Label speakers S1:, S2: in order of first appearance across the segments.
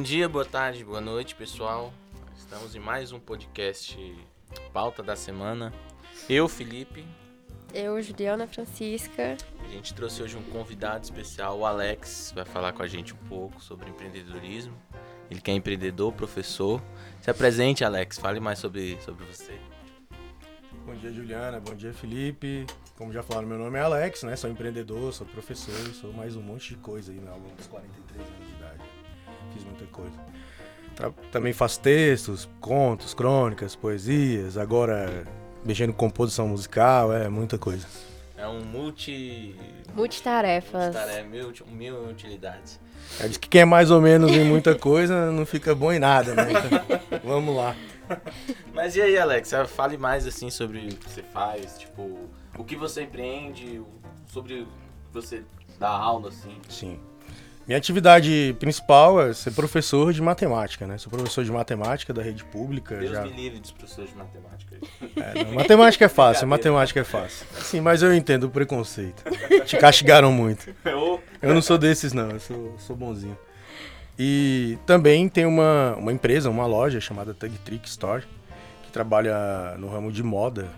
S1: Bom dia, boa tarde, boa noite, pessoal. Estamos em mais um podcast Pauta da Semana. Eu, Felipe.
S2: Eu, Juliana Francisca.
S1: A gente trouxe hoje um convidado especial, o Alex, vai falar com a gente um pouco sobre empreendedorismo. Ele que é empreendedor, professor. Se apresente, Alex, fale mais sobre, sobre você.
S3: Bom dia, Juliana. Bom dia, Felipe. Como já falaram, meu nome é Alex, né? Sou empreendedor, sou professor, sou mais um monte de coisa aí né? ao longo dos 43 anos de. Fiz muita coisa. Tra também faço textos, contos, crônicas, poesias, agora mexendo com composição musical, é muita coisa.
S1: É um multi...
S2: Multitarefas.
S1: Multitarefa, mil, mil utilidades.
S3: É, diz que quem é mais ou menos em muita coisa não fica bom em nada, né? Então, vamos lá.
S1: Mas e aí, Alex? Fale mais assim sobre o que você faz, tipo, o que você empreende, sobre o que você dá aula, assim.
S3: Sim. Minha atividade principal é ser professor de matemática, né? Sou professor de matemática da rede pública.
S1: Deus
S3: já...
S1: me livre dos professores de matemática.
S3: É, não, matemática é fácil, matemática é fácil. Sim, mas eu entendo o preconceito. Te castigaram muito. Eu não sou desses, não. Eu sou, sou bonzinho. E também tem uma, uma empresa, uma loja chamada Tug Trick Store, que trabalha no ramo de moda.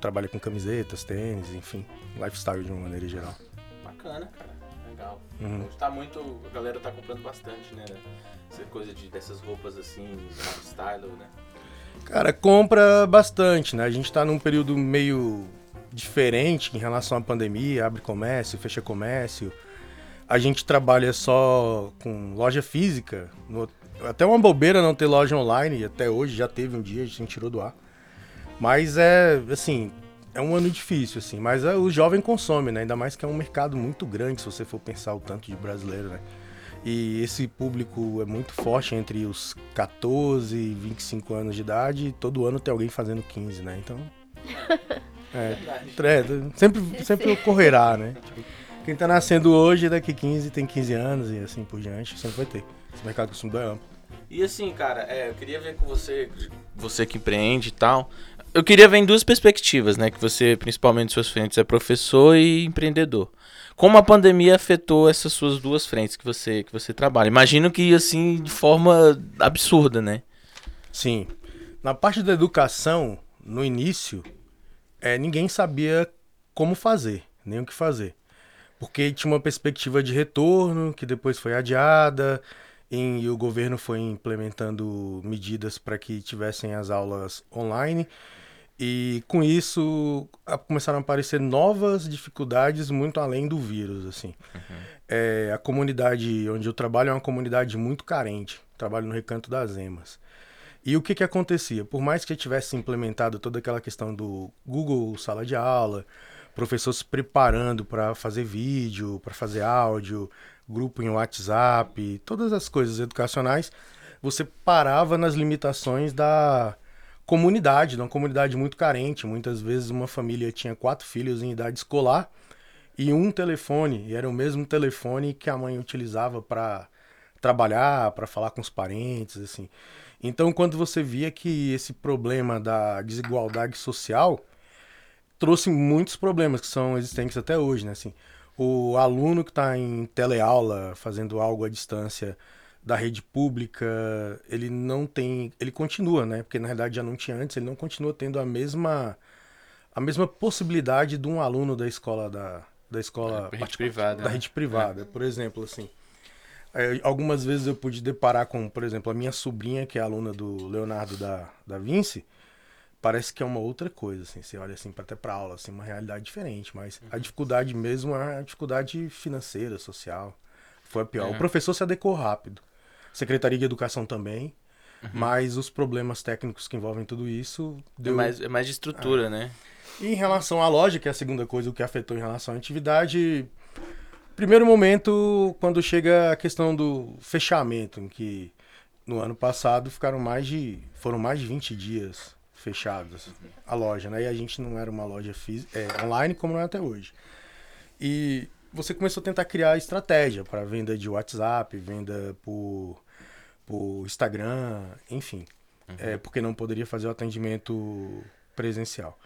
S3: Trabalha com camisetas, tênis, enfim, lifestyle de uma maneira geral.
S1: Bacana, cara. Legal. Uhum. Tá muito. A galera tá comprando bastante, né? Essa coisa de, dessas roupas assim, lifestyle, né?
S3: Cara, compra bastante, né? A gente tá num período meio diferente em relação à pandemia, abre comércio, fecha comércio. A gente trabalha só com loja física. No... até uma bobeira não ter loja online, até hoje já teve um dia, a gente tirou do ar. Mas é, assim, é um ano difícil, assim. Mas é, o jovem consome, né? Ainda mais que é um mercado muito grande, se você for pensar o tanto de brasileiro, né? E esse público é muito forte entre os 14 e 25 anos de idade. E todo ano tem alguém fazendo 15, né? Então. É, é sempre, sempre ocorrerá, né? Tipo, quem tá nascendo hoje, daqui 15 tem 15 anos e assim por diante, sempre vai ter. Esse mercado de consumo é amplo.
S1: E assim, cara, é, eu queria ver com você, você que empreende e tal, eu queria ver em duas perspectivas, né? Que você, principalmente suas frentes, é professor e empreendedor. Como a pandemia afetou essas suas duas frentes que você, que você trabalha? Imagino que, assim, de forma absurda, né?
S3: Sim. Na parte da educação, no início, é, ninguém sabia como fazer, nem o que fazer. Porque tinha uma perspectiva de retorno, que depois foi adiada, e o governo foi implementando medidas para que tivessem as aulas online. E com isso começaram a aparecer novas dificuldades muito além do vírus, assim. Uhum. É, a comunidade onde eu trabalho é uma comunidade muito carente. Trabalho no Recanto das Emas. E o que que acontecia? Por mais que tivesse implementado toda aquela questão do Google Sala de Aula, professor se preparando para fazer vídeo, para fazer áudio, grupo em WhatsApp, todas as coisas educacionais, você parava nas limitações da comunidade, uma comunidade muito carente. Muitas vezes uma família tinha quatro filhos em idade escolar e um telefone, e era o mesmo telefone que a mãe utilizava para trabalhar, para falar com os parentes, assim. Então, quando você via que esse problema da desigualdade social trouxe muitos problemas que são existentes até hoje, né? Assim, o aluno que está em teleaula, fazendo algo à distância, da rede pública, ele não tem, ele continua, né? Porque na verdade já não tinha antes, ele não continua tendo a mesma a mesma possibilidade de um aluno da escola da, da escola
S1: é, rede privada,
S3: da né? rede privada, é. por exemplo, assim. É, algumas vezes eu pude deparar com, por exemplo, a minha sobrinha, que é aluna do Leonardo da, da Vinci, parece que é uma outra coisa, assim, você olha assim para até para aula, assim, uma realidade diferente, mas uhum. a dificuldade mesmo é a dificuldade financeira, social. Foi a pior. O é. professor se adequou rápido. Secretaria de Educação também. Uhum. Mas os problemas técnicos que envolvem tudo isso.
S1: É deu... É, mais, é mais de estrutura, é. né?
S3: E em relação à loja, que é a segunda coisa, o que afetou em relação à atividade. Primeiro momento, quando chega a questão do fechamento, em que no ano passado ficaram mais de. foram mais de 20 dias fechados a loja, né? E a gente não era uma loja física, é, online como não é até hoje. E você começou a tentar criar estratégia para venda de WhatsApp, venda por, por Instagram, enfim. Uhum. É, porque não poderia fazer o atendimento presencial.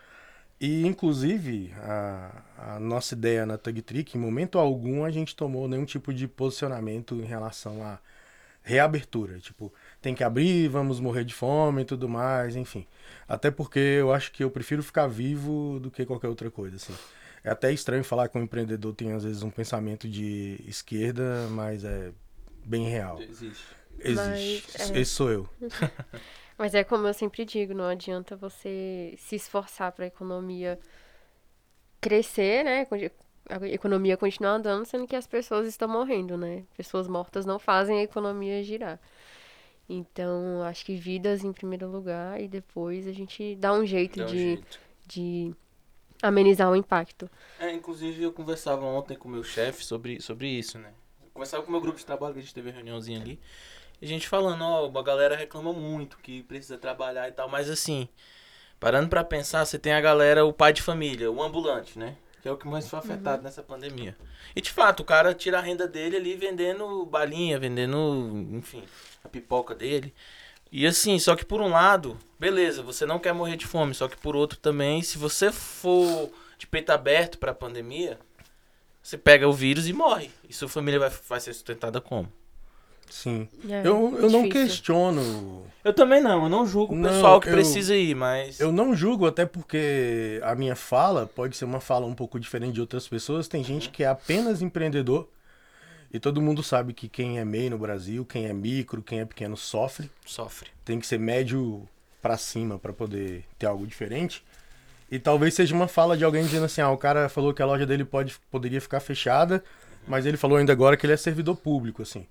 S3: E, inclusive, a, a nossa ideia na Tug Trick, em momento algum, a gente tomou nenhum tipo de posicionamento em relação a reabertura. Tipo, tem que abrir, vamos morrer de fome e tudo mais, enfim. Até porque eu acho que eu prefiro ficar vivo do que qualquer outra coisa, assim. É até estranho falar que um empreendedor tem, às vezes, um pensamento de esquerda, mas é bem real.
S1: Existe.
S3: Existe.
S2: Mas, é.
S3: Esse sou eu.
S2: Mas é como eu sempre digo, não adianta você se esforçar para a economia crescer, né? A economia continuar andando, sendo que as pessoas estão morrendo, né? Pessoas mortas não fazem a economia girar. Então, acho que vidas em primeiro lugar e depois a gente dá um jeito
S1: Dá um
S2: de,
S1: jeito.
S2: de amenizar o impacto.
S1: É, inclusive eu conversava ontem com o meu chefe sobre, sobre isso, né? Eu conversava com o meu grupo de trabalho, que a gente teve uma reuniãozinha ali. E a gente falando, ó, a galera reclama muito que precisa trabalhar e tal, mas assim, parando pra pensar, você tem a galera, o pai de família, o ambulante, né? Que é o que mais foi afetado nessa pandemia. E de fato, o cara tira a renda dele ali vendendo balinha, vendendo, enfim, a pipoca dele. E assim, só que por um lado, beleza, você não quer morrer de fome, só que por outro também, se você for de peito aberto pra pandemia, você pega o vírus e morre. E sua família vai, vai ser sustentada como?
S3: Sim.
S2: É,
S3: Eu, eu não questiono
S1: Eu também não, eu não julgo o
S3: Não,
S1: pessoal que
S3: eu-
S1: precisa ir, mas.
S3: Eu não julgo, até porque a minha fala pode ser uma fala um pouco diferente de outras pessoas. Tem gente que é apenas empreendedor. E todo mundo sabe que quem é MEI no Brasil, quem é micro, quem é pequeno sofre.
S1: Sofre.
S3: Tem que ser médio pra cima pra poder ter algo diferente. E talvez seja uma fala de alguém dizendo assim: ah, o cara falou que a loja dele pode, poderia ficar fechada, mas ele falou ainda agora que ele é servidor público, assim.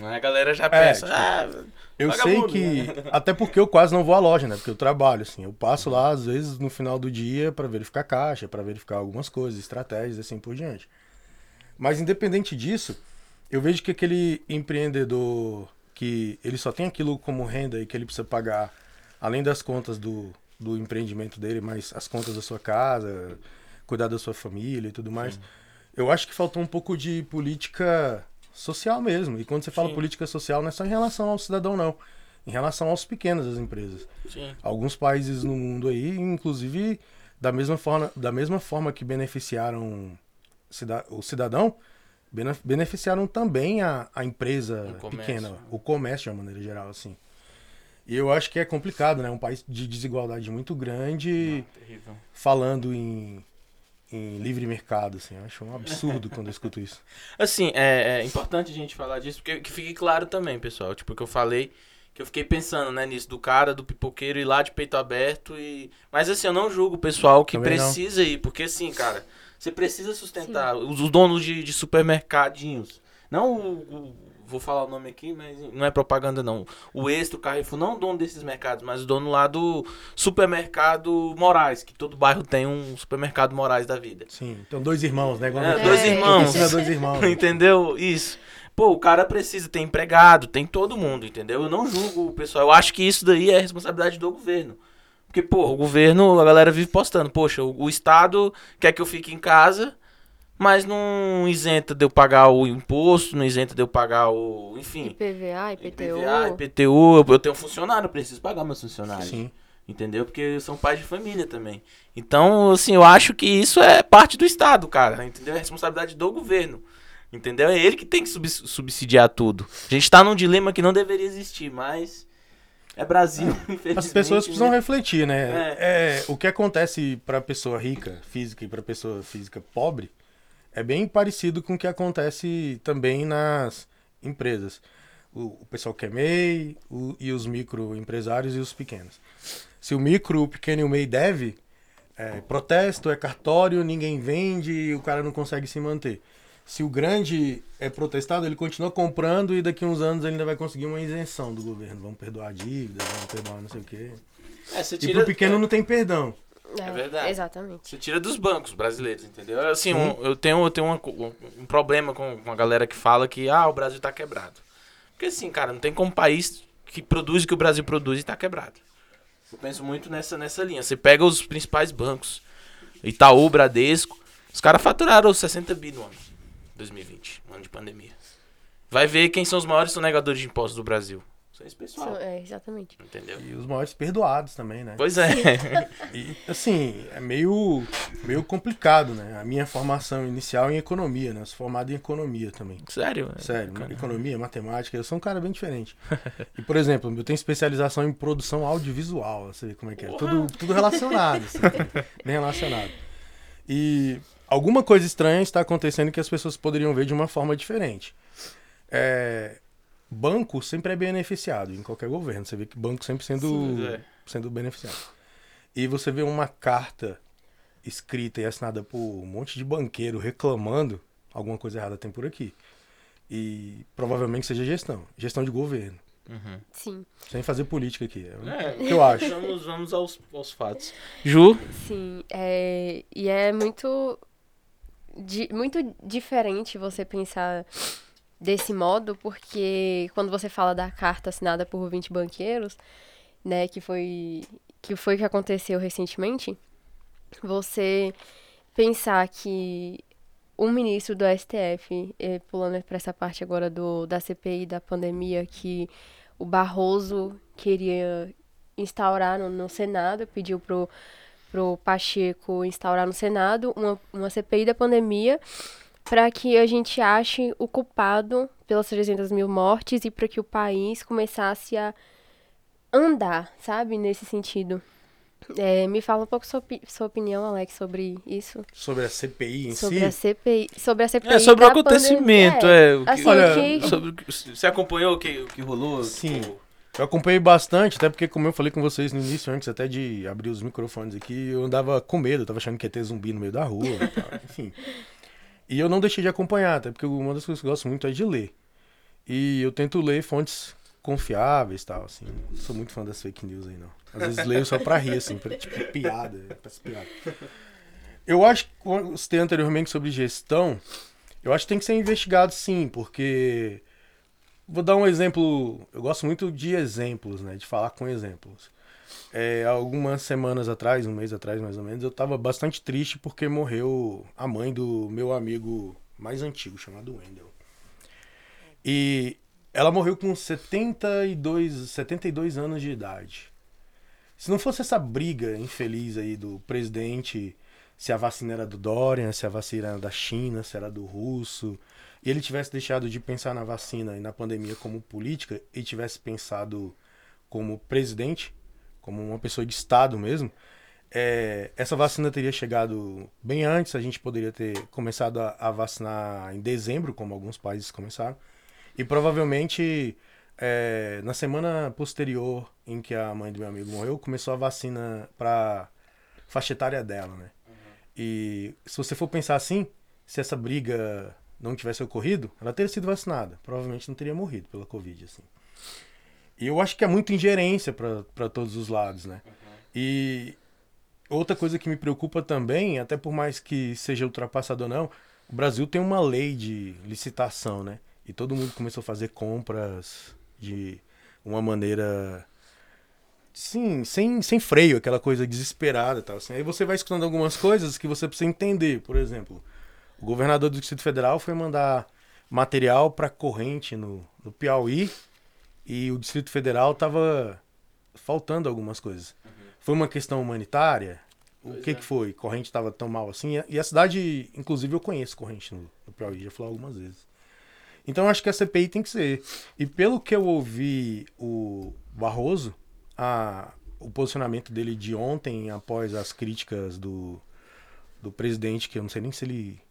S1: A galera já
S3: É,
S1: pensa,
S3: tipo,
S1: ah,
S3: Eu sei
S1: né?
S3: que. Até porque eu quase não vou à loja, né? Porque eu trabalho, assim. Eu passo lá, às vezes, no final do dia, pra verificar caixa, pra verificar algumas coisas, estratégias, assim por diante. Mas, independente disso, eu vejo que aquele empreendedor que ele só tem aquilo como renda e que ele precisa pagar, além das contas do, do empreendimento dele, mas as contas da sua casa, cuidar da sua família e tudo mais. Eu acho que faltou um pouco de política social mesmo. E quando você fala
S1: Sim.
S3: política social, não é só em relação ao cidadão, não. Em relação aos pequenos das empresas.
S1: sim.
S3: Alguns países no mundo aí, inclusive, da mesma forma, da mesma forma que beneficiaram o cidadão, beneficiaram também a, a empresa
S1: O comércio.
S3: pequena, o comércio de uma maneira geral, assim. E eu acho que é complicado, né? Um país de desigualdade muito grande,
S1: Terrível.
S3: falando em, em livre mercado, assim. Eu acho um absurdo quando eu escuto isso.
S1: Assim, é, é importante a gente falar disso, porque que fique claro também, pessoal. Tipo, que eu falei, que eu fiquei pensando, né, nisso, do cara, do pipoqueiro ir lá de peito aberto e... Mas assim, eu não julgo o pessoal que
S3: Também não.
S1: precisa ir, porque assim, cara, você precisa sustentar os, os donos de, de supermercadinhos. Não o, o- Vou falar o nome aqui, mas não é propaganda não. O Extra, o Carrefour, não o dono desses mercados, mas o dono lá do supermercado Moraes, que todo bairro tem um supermercado Moraes da vida.
S3: Sim, então dois irmãos, né?
S1: É, dois
S2: É,
S1: irmãos.
S3: Dois irmãos.
S1: entendeu? Isso. Pô, o cara precisa ter empregado, tem todo mundo, entendeu? Eu não julgo o pessoal. Eu acho que isso daí é responsabilidade do governo. Porque, pô, o governo, a galera vive postando. Poxa, o, o Estado quer que eu fique em casa, mas não isenta de eu pagar o imposto, não isenta de eu pagar o. Enfim.
S2: IPVA, IPTU.
S1: IPVA, IPTU, eu- eu tenho funcionário, eu preciso pagar meus funcionários.
S3: Sim.
S1: Entendeu? Porque são pais de família também. Então, assim, eu acho que isso é parte do Estado, cara. Entendeu? É responsabilidade do governo. Entendeu? É ele que tem que subs- subsidiar tudo. A gente tá num dilema que não deveria existir, mas. É Brasil, infelizmente.
S3: As pessoas precisam
S1: né?
S3: refletir, né? É, o que acontece para pessoa rica, física, e para pessoa física pobre é bem parecido com o que acontece também nas empresas. O, o pessoal que é MEI, o- e os microempresários e os pequenos. Se o micro, o pequeno e o MEI deve, é protesto, é cartório, ninguém vende e o cara não consegue se manter. Se o grande é protestado, ele continua comprando e daqui a uns anos ele ainda vai conseguir uma isenção do governo. Vamos perdoar a dívida, vamos perdoar não sei o quê.
S1: É, você
S3: E
S1: tira,
S3: pro pequeno não tem perdão.
S1: É verdade.
S2: Exatamente.
S1: Você tira dos bancos brasileiros, entendeu? Assim, um- eu tenho, eu tenho uma um, um problema com, com a galera que fala que ah, o Brasil tá quebrado. Porque assim, cara, não tem como país que produz o que o Brasil produz e tá quebrado. Eu penso muito nessa, nessa linha. Você pega os principais bancos, Itaú, Bradesco, os caras faturaram 60 bi no ano, 2020, ano de pandemia. Vai ver quem são os maiores sonegadores de impostos do Brasil. Isso é esse pessoal.
S2: É, exatamente.
S1: Entendeu?
S3: E os maiores perdoados também, né?
S1: Pois é.
S3: E, assim, é meio, meio complicado, né? A minha formação inicial em economia, né? Eu sou formado em economia também.
S1: Sério? é
S3: Sério, economia, matemática, eu sou um cara bem diferente. E, por exemplo, eu tenho especialização em produção audiovisual, você vê como é que é. Tudo, tudo relacionado, assim, bem relacionado. E alguma coisa estranha está acontecendo que as pessoas poderiam ver de uma forma diferente. É, banco sempre é beneficiado em qualquer governo. Você vê que banco sempre sendo,
S1: Sim, é.
S3: sendo beneficiado. E você vê uma carta escrita e assinada por um monte de banqueiro reclamando, alguma coisa errada tem por aqui. E provavelmente seja gestão, gestão de governo.
S1: Uhum.
S2: Sim,
S3: Sem fazer política aqui. É
S1: É,
S3: o que eu acho.
S1: Vamos, vamos aos, aos fatos. Ju?
S2: sim. É, e é muito, di- muito diferente você pensar desse modo, porque quando você fala da carta assinada por 20 banqueiros, né, que foi que foi que aconteceu recentemente, você pensar que um ministro do STF, eh, pulando para essa parte agora do, da CPI da pandemia, que o Barroso queria instaurar no, no Senado, pediu pro, pro Pacheco instaurar no Senado uma, uma CPI da pandemia para que a gente ache o culpado pelas 300 mil mortes e para que o país começasse a andar, sabe, nesse sentido. É, me fala um pouco sua, sua opinião, Alex, sobre isso.
S3: Sobre a CPI em
S2: Sobre
S3: si.
S2: a CPI. Sobre a CPI.
S1: É, sobre o acontecimento,
S2: pandemia.
S1: é. o que-
S2: Assim,
S3: Olha,
S2: que-
S1: sobre o você acompanhou o que, o que rolou?
S3: Sim.
S1: Tipo,
S3: Eu acompanhei bastante, até porque, como eu falei com vocês no início, antes até de abrir os microfones aqui, eu andava com medo, eu tava achando que ia ter zumbi no meio da rua e tal, enfim. E eu não deixei de acompanhar, até porque uma das coisas que eu gosto muito é de ler. E eu tento ler fontes confiáveis e tal, assim. Não sou muito fã das fake news aí, não. Às vezes leio só pra rir, assim, pra, tipo, piada, parece piada. Eu acho que, como eu citei anteriormente sobre gestão, eu acho que tem que ser investigado sim, porque Vou dar um exemplo. Eu gosto muito de exemplos, né? De falar com exemplos. É, algumas semanas atrás, um mês atrás mais ou menos, eu tava bastante triste porque morreu a mãe do meu amigo mais antigo, chamado Wendell. E ela morreu com 72, 72 anos de idade. Se não fosse essa briga infeliz aí do presidente, se a vacina era do Dorian, se a vacina era da China, se era do russo, ele tivesse deixado de pensar na vacina e na pandemia como política e tivesse pensado como presidente, como uma pessoa de Estado mesmo, é, essa vacina teria chegado bem antes, a gente poderia ter começado a, a vacinar em dezembro, como alguns países começaram, e provavelmente é, na semana posterior em que a mãe do meu amigo morreu, começou a vacina para faixa etária dela, né? E se você for pensar assim, se essa briga não tivesse ocorrido, ela teria sido vacinada. Provavelmente não teria morrido pela Covid, assim. E eu acho que é muita ingerência para todos os lados, né? E outra coisa que me preocupa também, até por mais que seja ultrapassado ou não, o Brasil tem uma lei de licitação, né? E todo mundo começou a fazer compras de uma maneira sim, sem, sem freio, aquela coisa desesperada e tal. Assim. Aí você vai escutando algumas coisas que você precisa entender. Por exemplo, o governador do Distrito Federal foi mandar material para corrente no, no Piauí e o Distrito Federal estava faltando algumas coisas. Foi uma questão humanitária? O
S1: Pois
S3: que,
S1: é.
S3: que foi? Corrente estava tão mal assim? E a cidade, inclusive, eu conheço Corrente no, no Piauí, já falei algumas vezes. Então acho que a CPI tem que ser. E pelo que eu ouvi o Barroso, a, o posicionamento dele de ontem, após as críticas do, do presidente, que eu não sei nem se ele,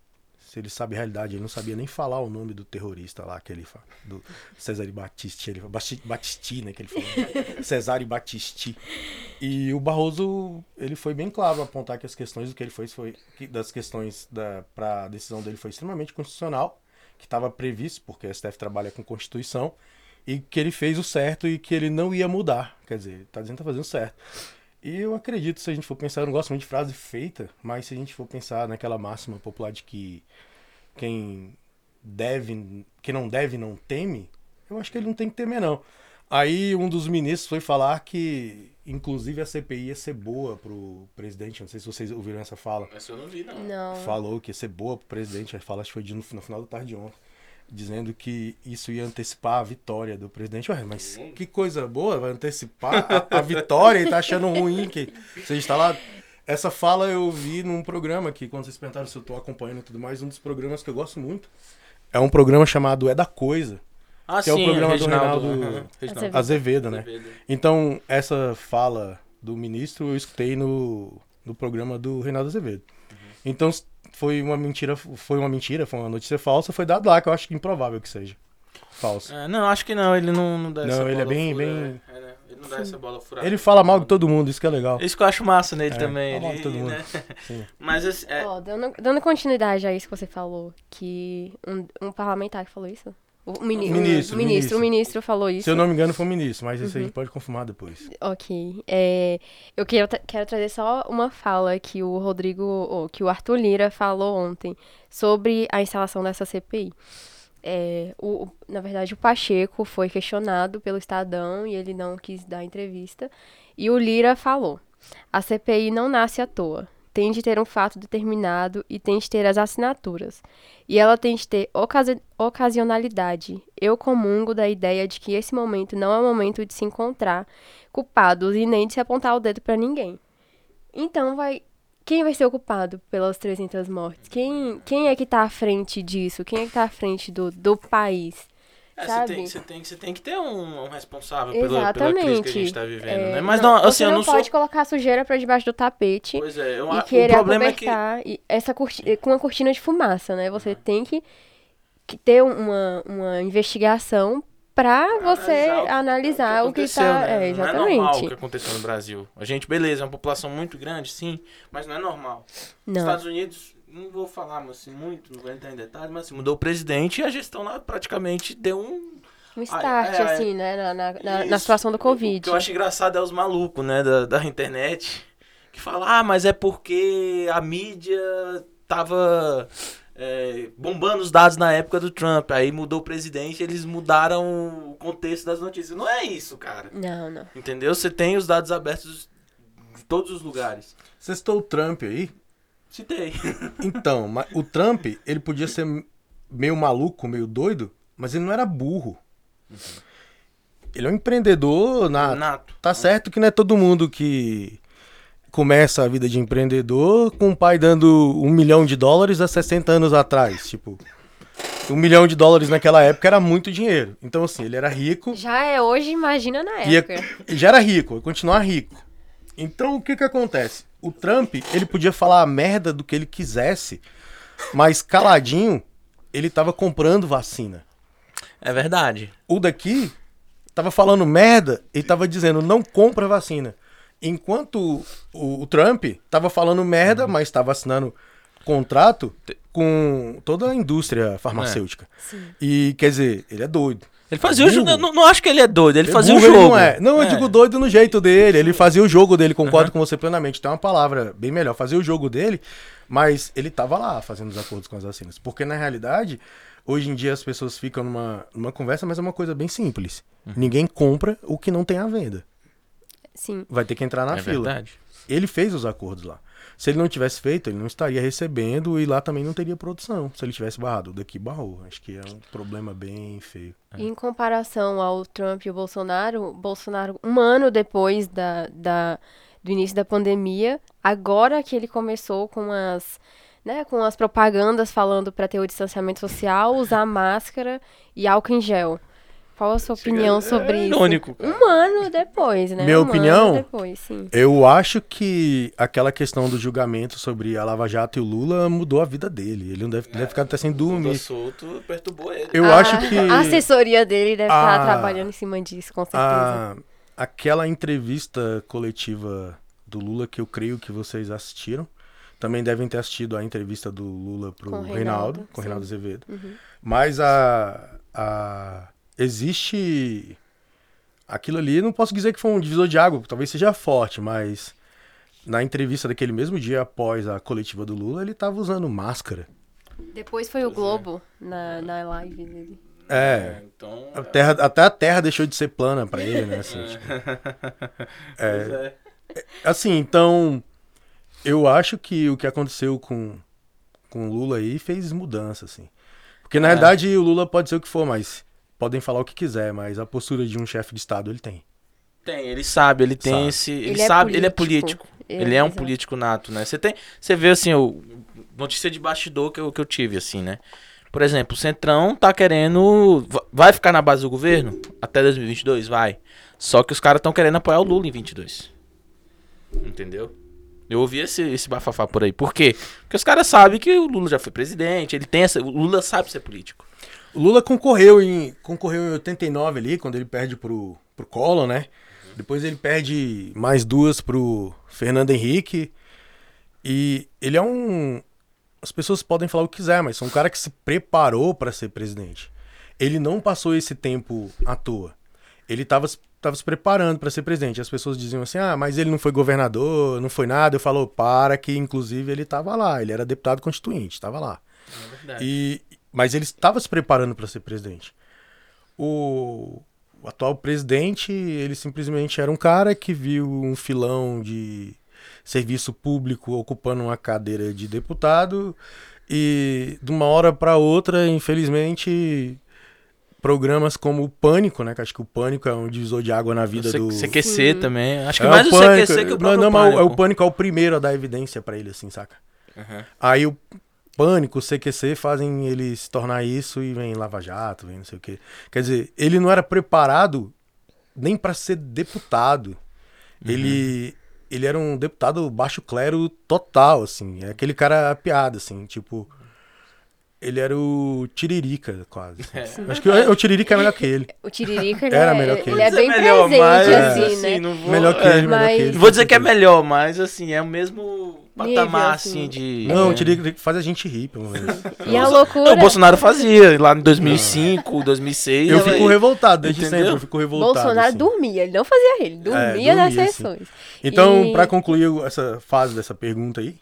S3: se ele sabe a realidade, ele não sabia nem falar o nome do terrorista lá, que ele fala, do Cesare Battisti, ele, Battisti, né, que ele falou, Cesare Battisti. E o Barroso, ele foi bem claro a apontar que as questões do que ele fez foi, que das questões da, para a decisão dele foi extremamente constitucional, que estava previsto, porque o STF trabalha com Constituição, e que ele fez o certo e que ele não ia mudar. Quer dizer, ele tá dizendo que tá fazendo certo. E eu acredito, se a gente for pensar, eu não gosto muito de frase feita, mas se a gente for pensar naquela máxima popular de que quem deve, quem não deve não teme, eu acho que ele não tem que temer não. Aí um dos ministros foi falar que, inclusive, a CPI ia ser boa pro presidente. Não sei se vocês ouviram essa fala
S1: Essa eu não vi, não.
S2: Não.
S3: falou que ia ser boa pro presidente, a fala acho que foi de, no, no final da tarde de ontem. Dizendo que isso ia antecipar a vitória do presidente. Ué, mas que coisa boa, vai antecipar a, a vitória e tá achando ruim que você está lá. Essa fala eu vi num programa que, quando vocês perguntaram se eu tô acompanhando e tudo mais, um dos programas que eu gosto muito é um programa chamado É da Coisa,
S1: Ah,
S3: que é o programa do Reinaldo
S1: aham, Reginaldo.
S3: Azevedo, né?
S1: Azevedo.
S3: Então, essa fala do ministro eu escutei no, no programa do Reinaldo Azevedo. Então, s- foi uma mentira, foi uma mentira, foi uma notícia falsa, foi dado lá, que eu acho que improvável que seja falso.
S1: É, não, acho que não, ele não, não dá
S3: Não,
S1: essa
S3: ele é
S1: bola
S3: bem-
S1: fura,
S3: bem-
S1: é, né? Ele não dá essa bola furada.
S3: Ele fala mal de todo mundo, isso que é legal.
S1: Isso que eu acho massa nele
S3: É,
S1: também.
S3: fala mal
S1: Ele,
S3: de todo mundo.
S1: né?
S3: Sim.
S1: Mas assim, é,
S2: Ó, dando, dando continuidade a isso que você falou, que um, um parlamentar que falou isso? O mini,
S3: Ministro,
S2: um,
S3: ministro.
S2: ministro, o ministro falou isso.
S3: Se eu não me engano, foi o ministro, mas isso a gente pode confirmar depois.
S2: Ok. É, eu quero, quero trazer só uma fala que o Rodrigo, ou que o Arthur Lira falou ontem sobre a instalação dessa CPI. É, o, o- na verdade, o Pacheco foi questionado pelo Estadão e ele não quis dar entrevista. E o Lira falou: a CPI não nasce à toa. Tem de ter um fato determinado e tem de ter as assinaturas. E ela tem de ter ocasi- ocasionalidade. Eu comungo da ideia de que esse momento não é o momento de se encontrar culpados e nem de se apontar o dedo pra ninguém. Então vai. Quem vai ser o culpado pelas 300 mortes? Quem, quem é que tá à frente disso? Quem é que tá à frente do, do país?
S1: É, você,
S2: sabe?
S1: tem, você, tem, você tem que ter um, um responsável pela, pela crise que a
S2: Exatamente.
S1: gente tá vivendo,
S2: É,
S1: né? Mas não, assim,
S2: você
S1: eu
S2: não,
S1: não sou...
S2: pode colocar sujeira pra debaixo do tapete
S1: Pois é, eu,
S2: e querer
S1: problema é que...
S2: essa corti- com uma cortina de fumaça, né? Você tem que, que ter uma, uma investigação pra você
S1: analisar o que- aconteceu,
S2: tá.
S1: né?
S2: É,
S1: Não é normal o que
S2: exatamente.
S1: aconteceu no Brasil. A gente, beleza, é uma população muito grande, sim, mas não é normal.
S2: Não.
S1: Estados Unidos, não vou falar assim, muito, não vou entrar em detalhes, mas assim, mudou o presidente e a gestão lá praticamente deu um...
S2: Um start,
S1: é, é.
S2: assim, né? Na, na, na- situação do
S1: O
S2: Covid.
S1: que eu acho engraçado é os malucos, né, da, da internet, que falam, ah, mas é porque a mídia tava é, bombando os dados na época do Trump, aí mudou o presidente, eles mudaram o contexto das notícias. Não é isso, cara.
S2: Não, não.
S1: Entendeu? Você tem os dados abertos de todos os lugares.
S3: Você citou o Trump aí?
S1: Citei.
S3: Então, o Trump, ele podia ser meio maluco, meio doido, mas ele não era burro. Ele é um empreendedor nato.
S1: Nato.
S3: Tá certo que não é todo mundo que começa a vida de empreendedor com o pai dando um milhão de dólares há 60 anos atrás. Tipo, um milhão de dólares naquela época era muito dinheiro. Então, assim, ele era rico
S2: Já é hoje, imagina na
S3: e
S2: época.
S3: e já era rico, ia continuar rico. Então, o que que acontece? O Trump, ele podia falar a merda do que ele quisesse, mas caladinho, ele tava comprando vacina.
S1: É verdade.
S3: O daqui tava falando merda e tava dizendo não compra vacina. Enquanto o, o Trump tava falando merda, mas tava assinando contrato com toda a indústria farmacêutica. E quer dizer, ele é doido.
S1: Ele fazia o jogo. Não, não acho que ele é doido, ele fazia o jogo.
S3: Não, é. não eu digo doido no jeito dele. Ele fazia o jogo dele, concordo com você plenamente. Tem uma palavra bem melhor. Fazia o jogo dele, mas ele tava lá fazendo os acordos com as vacinas. Porque na realidade, hoje em dia as pessoas ficam numa, numa conversa, mas é uma coisa bem simples.
S1: Uhum.
S3: Ninguém compra o que não tem à venda.
S2: Sim.
S3: Vai ter que entrar na
S1: É
S3: fila.
S1: verdade.
S3: Ele fez os acordos lá. Se ele não tivesse feito, ele não estaria recebendo e lá também não teria produção. Se ele tivesse barrado, daqui barrou. Acho que é um problema bem feio.
S2: Em comparação ao Trump e o Bolsonaro, Bolsonaro, um ano depois da, da, do início da pandemia, agora que ele começou com as, né, com as propagandas falando para ter o distanciamento social, usar máscara e álcool em gel. Qual a sua opinião sobre isso?
S1: irônico, cara.
S2: Um ano depois, né?
S3: Minha
S2: um
S3: opinião?
S2: Ano depois, sim.
S3: Eu acho que aquela questão do julgamento sobre a Lava Jato e o Lula mudou a vida dele. Ele não deve, deve ficar até sem dormir.
S1: solto, perturbou ele.
S3: Eu
S2: A-
S3: acho que
S2: A assessoria dele deve estar
S3: a-
S2: trabalhando em cima disso, com certeza.
S3: a, aquela entrevista coletiva do Lula que eu creio que vocês assistiram. Também devem ter assistido a entrevista do Lula pro
S2: Com o
S3: Reinaldo,
S2: Reinaldo,
S3: com o. Reinaldo Azevedo.
S2: Uhum.
S3: Mas a, a existe aquilo ali, não posso dizer que foi um divisor de água, talvez seja forte, mas na entrevista daquele mesmo dia após a coletiva do Lula, ele tava usando máscara.
S2: Depois foi o Globo na, na live dele.
S3: É,
S1: Então.
S3: a terra, até a terra deixou de ser plana pra ele, né? Assim, tipo,
S1: Pois é.
S3: assim, então eu acho que o que aconteceu com com o Lula aí fez mudança, assim. Porque na realidade o Lula pode ser o que for, mas podem falar o que quiser, mas a postura de um chefe de Estado ele tem.
S1: Tem, ele sabe, ele tem
S3: Sabe.
S1: esse. Ele,
S2: Ele é
S1: sabe, ele é
S2: político. É,
S1: ele é um
S2: exato.
S1: político nato, né? Você tem. Você vê assim, o notícia de bastidor que eu, que eu tive, assim, né? Por exemplo, o Centrão tá querendo. va- Vai ficar na base do governo? Até 2022? Vai. Só que os caras estão querendo apoiar o Lula em 22. Entendeu? Eu ouvi esse, esse bafafá por aí. Por quê? Porque os caras sabem que o Lula já foi presidente, ele tem essa. O Lula sabe ser político.
S3: O Lula concorreu em, concorreu em 89 ali, quando ele perde pro, pro Collor, né? Depois ele perde mais duas pro Fernando Henrique. E ele é um. As pessoas podem falar o que quiser, mas é um cara que se preparou para ser presidente. Ele não passou esse tempo à toa. Ele estava tava se preparando para ser presidente. As pessoas diziam assim: ah, mas ele não foi governador, não foi nada. Eu falo, para que inclusive ele estava lá. Ele era deputado constituinte, estava lá.
S1: É.
S3: E, mas ele estava se preparando para ser presidente. O, o atual presidente, ele simplesmente era um cara que viu um filão de serviço público ocupando uma cadeira de deputado e de uma hora para outra, infelizmente, programas como o Pânico, né? Que acho que o Pânico é um divisor de água na vida
S1: C-
S3: do
S1: CQC também. Acho que
S3: é
S1: mais o,
S3: Pânico-
S1: CQC que o
S3: não,
S1: próprio
S3: não, mas o- é o
S1: Pânico.
S3: Pânico é o primeiro a dar evidência para ele, assim, saca?
S1: Aham.
S3: Aí o Pânico, CQC fazem ele se tornar isso e vem Lava Jato, vem não sei o quê. Quer dizer, ele não era preparado nem para ser deputado. Ele ele era um deputado baixo clero total, assim. É aquele cara piada, assim, tipo. Ele era o Tiririca, quase. assim.
S1: É.
S3: Acho que o, o Tiririca é melhor que ele.
S2: O Tiririca, ele,
S3: Era
S2: é,
S3: melhor que
S2: ele
S3: ele.
S2: é bem
S1: melhor,
S2: presente,
S1: mas,
S2: assim, né?
S1: não vou,
S3: Melhor que
S1: é,
S3: ele, melhor
S2: mas-
S3: que ele.
S1: Não vou dizer que é melhor, mas assim, é o mesmo patamar,
S2: assim.
S1: assim, de.
S3: Não,
S1: é.
S3: o Tiririca faz a gente rir, pelo menos.
S2: E a
S1: Não,
S2: loucura...
S1: O Bolsonaro fazia lá em 2005, 2006.
S3: Eu fico revoltado desde
S1: Entendeu?
S3: sempre, eu fico revoltado.
S2: Bolsonaro
S3: assim.
S2: dormia, ele não fazia rir, ele dormia nas
S3: dormia, sim.
S2: sessões.
S3: Então,
S2: E-
S3: pra concluir essa fase dessa pergunta aí,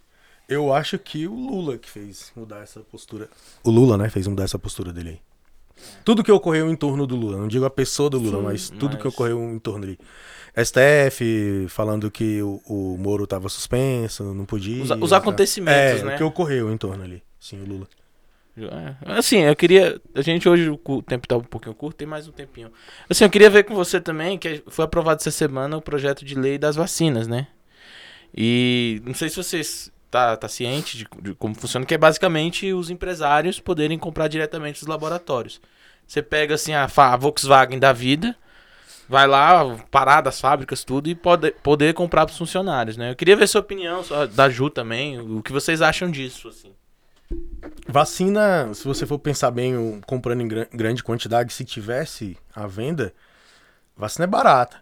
S3: eu acho que o Lula que fez mudar essa postura. O Lula, né, fez mudar essa postura dele aí. Tudo que ocorreu em torno do Lula, não digo a pessoa do Lula,
S2: Sim.
S3: mas tudo que
S1: Mas-
S3: ocorreu em torno dele. STF falando que o, o Moro tava suspenso, não podia.
S1: Os- os
S3: tá?
S1: acontecimentos,
S3: é,
S1: né?
S3: o que ocorreu em torno ali. Sim, o Lula.
S1: É, Assim, eu queria. A gente hoje o tempo tá um pouquinho curto, tem mais um tempinho. Assim, eu queria ver com você também que foi aprovado essa semana o projeto de lei das vacinas, né? E não sei se você tá, tá ciente de, de como funciona, que é basicamente os empresários poderem comprar diretamente dos laboratórios. Você pega assim a, a Volkswagen da vida, vai lá, parar das fábricas, tudo, e pode, poder comprar para os funcionários, né? Eu queria ver sua opinião, da Ju também, o que vocês acham disso, assim.
S3: Vacina, se você for pensar bem, comprando em gran- grande quantidade, se tivesse à venda, vacina é barata.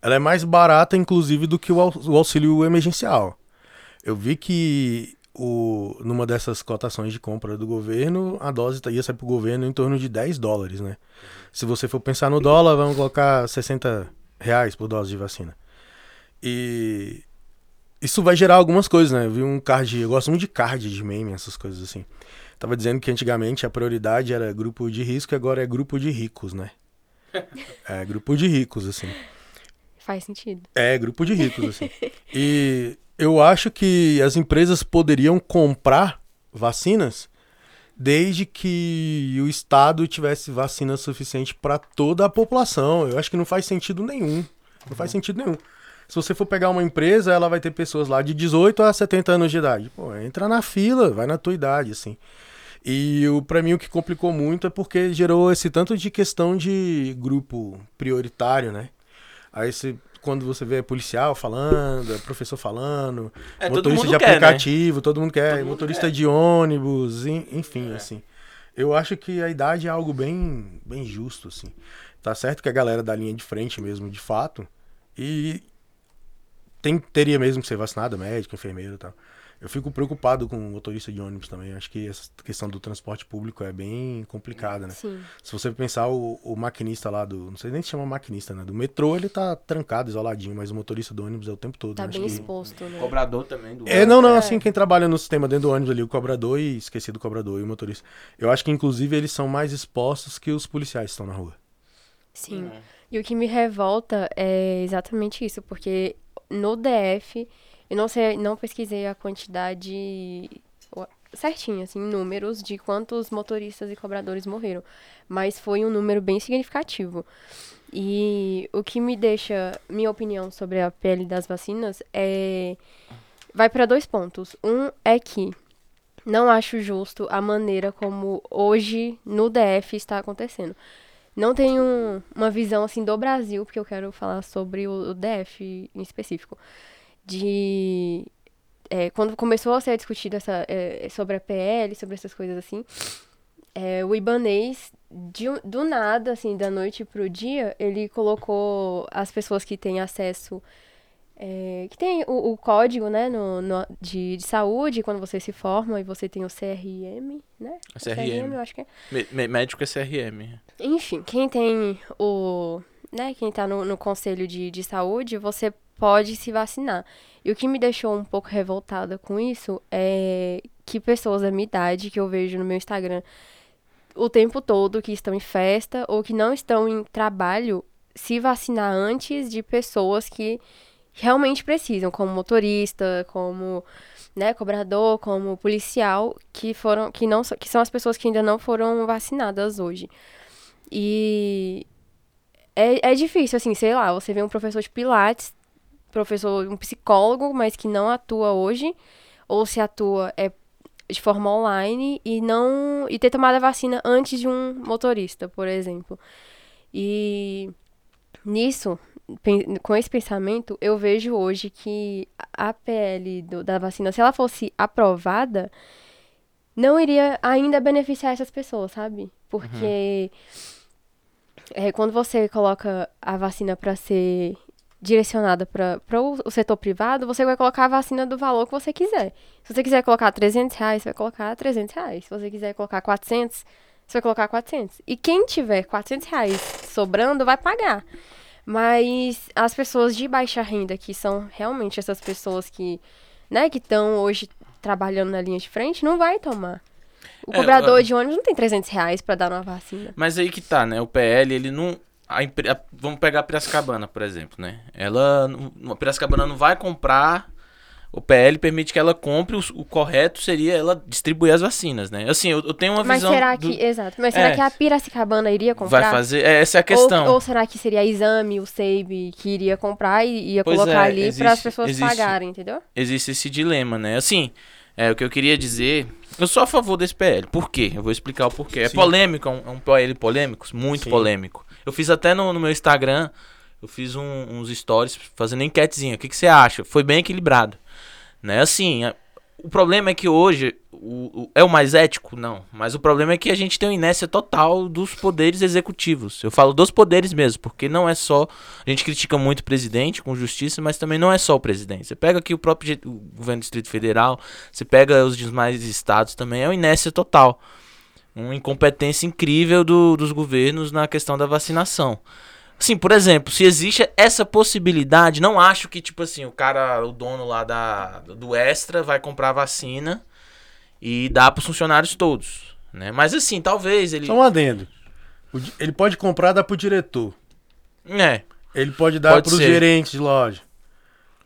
S3: Ela é mais barata, inclusive, do que o auxílio emergencial. Eu vi que o, numa dessas cotações de compra do governo, a dose tá- ia sair para o governo em torno de 10 dólares, né? Se você for pensar no dólar, vamos colocar 60 reais por dose de vacina. E isso vai gerar algumas coisas, né? Eu vi um card, eu gosto muito de card de meme, essas coisas assim. Tava dizendo que antigamente a prioridade era grupo de risco e agora é grupo de ricos, né? É, grupo de ricos, assim.
S2: Faz sentido.
S3: É, grupo de ricos, assim. E eu acho que as empresas poderiam comprar vacinas desde que o Estado tivesse vacina suficiente para toda a população. Eu acho que não faz sentido nenhum. Não faz sentido nenhum. Se você for pegar uma empresa, ela vai ter pessoas lá de 18 a 70 anos de idade. Pô, entra na fila, vai na tua idade, assim. E o, mim o que complicou muito é porque gerou esse tanto de questão de grupo prioritário, né? Aí você, quando você vê policial falando, é professor falando,
S1: É,
S3: motorista
S1: mundo
S3: de
S1: quer, né?
S3: aplicativo, todo mundo quer,
S1: Todo mundo
S3: motorista
S1: quer.
S3: de ônibus, en- enfim,
S1: É.
S3: assim. Eu acho que a idade é algo bem, bem justo, assim. Tá certo que a galera da linha de frente mesmo, de fato, e tem, teria mesmo que ser vacinado, médico, enfermeiro e tal. Eu fico preocupado com o motorista de ônibus também. Acho que essa questão do transporte público é bem complicada, né?
S2: Sim.
S3: Se você pensar o, o maquinista lá do. Não sei nem se chama maquinista, né? Do metrô, ele tá trancado, isoladinho, mas o motorista do ônibus é o tempo todo.
S2: Tá
S3: né? Acho
S2: bem
S3: que-
S2: exposto, né?
S1: Cobrador também do
S3: É, não, não,
S2: É.
S3: assim, quem trabalha no sistema dentro do ônibus ali, o cobrador e esqueci do cobrador e o motorista. Eu acho que, inclusive, eles são mais expostos que os policiais que estão na rua.
S2: Sim. E o que me revolta é exatamente isso, porque no DF, eu não sei, não pesquisei a quantidade certinho, assim, números de quantos motoristas e cobradores morreram. Mas foi um número bem significativo. E o que me deixa, minha opinião sobre a pele das vacinas é. Vai para dois pontos. Um é que não acho justo a maneira como hoje no DF está acontecendo. Não tenho uma visão assim do Brasil, porque eu quero falar sobre o, DF em específico. De. É, quando começou a ser discutido essa, é, sobre a PL, sobre essas coisas assim, é, o Ibanês, de, do nada, assim, da noite pro dia, ele colocou as pessoas que têm acesso é, que tem o, o código, né, no, no, de, de, saúde, quando você se forma e você tem o CRM, né?
S1: A CRM. CRM,
S2: eu acho que
S1: é. médico é CRM.
S2: Enfim, quem tem o, né, quem tá no, no conselho de, de saúde, você pode se vacinar. E o que me deixou um pouco revoltada com isso é que pessoas da minha idade, que eu vejo no meu Instagram o tempo todo, que estão em festa ou que não estão em trabalho, se vacinar antes de pessoas que realmente precisam, como motorista, como né, cobrador, como policial, que foram, que não, que são as pessoas que ainda não foram vacinadas hoje. E é, é difícil, assim, sei lá, você vê um professor de pilates, professor, um psicólogo, mas que não atua hoje, ou se atua é de forma online e não e ter tomado a vacina antes de um motorista, por exemplo. E nisso com esse pensamento, eu vejo hoje que a PL do, da vacina, se ela fosse aprovada, não iria ainda beneficiar essas pessoas, sabe? Porque uhum. é, quando você coloca a vacina para ser direcionada para o, setor privado, você vai colocar a vacina do valor que você quiser. Se você quiser colocar 300 reais, você vai colocar 300 reais. Se você quiser colocar 400, você vai colocar 400. E quem tiver 400 reais sobrando, vai pagar. Mas as pessoas de baixa renda, que são realmente essas pessoas que, né, que estão hoje trabalhando na linha de frente, não vai tomar. O é, cobrador de ônibus não tem 300 reais pra dar uma vacina.
S1: Mas aí que tá, né? O PL, ele não... A, a, vamos pegar a Piracicabana, por exemplo, né? Ela... A Piracicabana não vai comprar o PL permite que ela compre, o, o, correto seria ela distribuir as vacinas, né? Assim, eu, eu tenho uma
S2: mas
S1: visão...
S2: Mas será que, exato, mas será é, que a Piracicabana iria comprar?
S1: Vai fazer, é, essa é a questão.
S2: Ou, ou será que seria a Exame, o SEIB, que iria comprar e ia pois colocar é, ali para as pessoas existe, pagarem, entendeu?
S1: Existe esse dilema, né? Assim, é, o que eu queria dizer... Eu sou a favor desse PL. Por quê? Eu vou explicar o porquê. É Sim. polêmico, é um, é um PL polêmico, muito Sim. polêmico. Eu fiz até no, no meu Instagram, eu fiz um, uns stories fazendo enquetezinha. O que, que você acha? Foi bem equilibrado. Né? Assim, é, o problema é que hoje o, o, é o mais ético? Não. Mas o problema é que a gente tem uma inércia total dos poderes executivos. Eu falo dos poderes mesmo, porque não é só. A gente critica muito o presidente com justiça, mas também não é só o presidente. Você pega aqui o próprio o governo do Distrito Federal, você pega os demais estados também, é uma inércia total. Uma incompetência incrível do, dos governos na questão da vacinação. Sim, por exemplo, se existe essa possibilidade, não acho que, tipo assim, o cara, o dono lá da, do Extra vai comprar vacina e dar para os funcionários todos, né? Mas assim, talvez ele...
S3: Só um adendo. Ele pode comprar dar pro diretor.
S1: É.
S3: Ele pode dar para os gerentes de loja.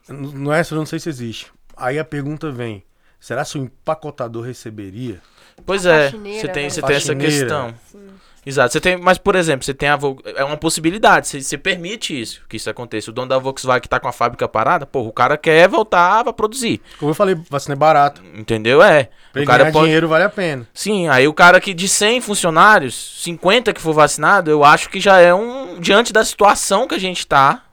S3: No Extra eu não sei se existe. Aí a pergunta vem, será que o empacotador receberia?
S1: Pois a é, você tem, você tem essa questão. Sim. Exato. Você tem, mas, por exemplo, você tem a é uma possibilidade, você, você, permite isso, que isso aconteça. O dono da Volkswagen que tá com a fábrica parada, pô, o cara quer voltar a produzir.
S3: Como eu falei, vacina é barato.
S1: Entendeu? É.
S3: Pra
S1: o
S3: cara ganhar pode... dinheiro vale a pena.
S1: Sim, aí o cara que de 100 funcionários, 50 que for vacinado, eu acho que já é um diante da situação que a gente tá,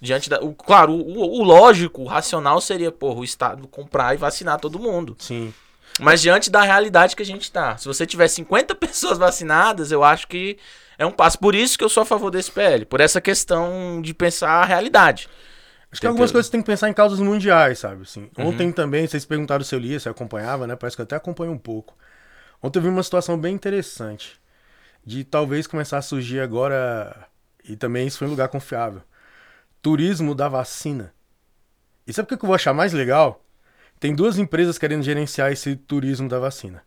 S1: diante da, o, claro, o, o lógico, o racional seria, pô, o estado comprar e vacinar todo mundo.
S3: Sim.
S1: Mas diante da realidade que a gente tá, se você tiver 50 pessoas vacinadas, eu acho que é um passo. Por isso que eu sou a favor desse PL, por essa questão de pensar a realidade.
S3: Acho que tem algumas coisas que tem que pensar em causas mundiais, sabe? Assim, uhum. Ontem também, vocês perguntaram se eu lia, se eu acompanhava, né? Parece que eu até acompanho um pouco. Ontem eu vi uma situação bem interessante. De talvez começar a surgir agora, e também isso foi um lugar confiável. Turismo da vacina. E sabe o que eu vou achar mais legal? Tem duas empresas querendo gerenciar esse turismo da vacina.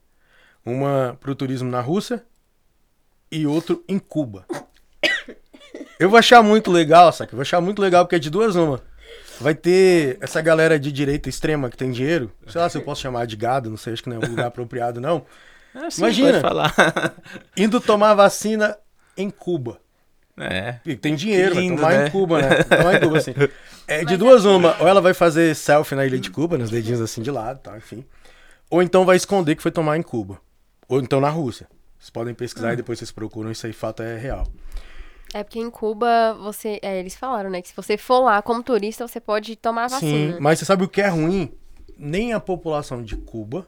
S3: Uma para o turismo na Rússia e outro em Cuba. Eu vou achar muito legal, sabe? Eu vou achar muito legal porque é de duas uma. vai ter essa galera de direita extrema que tem dinheiro, sei lá se eu posso chamar de gado, não sei, acho que não é um lugar apropriado, não.
S1: É, sim,
S3: Imagina. Indo tomar vacina em Cuba.
S1: É.
S3: Tem dinheiro,
S1: Que lindo,
S3: vai tomar
S1: né?
S3: em Cuba, né? Tomar em Cuba, assim. É, de duas uma, ou ela vai fazer selfie na ilha de Cuba, nos dedinhos assim de lado, tá, enfim. Ou então vai esconder que foi tomar em Cuba. Ou então na Rússia. Vocês podem pesquisar e depois vocês procuram, isso aí fato é real.
S2: É porque em Cuba, você. É, eles falaram, né? Que se você for lá como turista, você pode tomar a vacina.
S3: Sim, mas você sabe o que é ruim? Nem a população de Cuba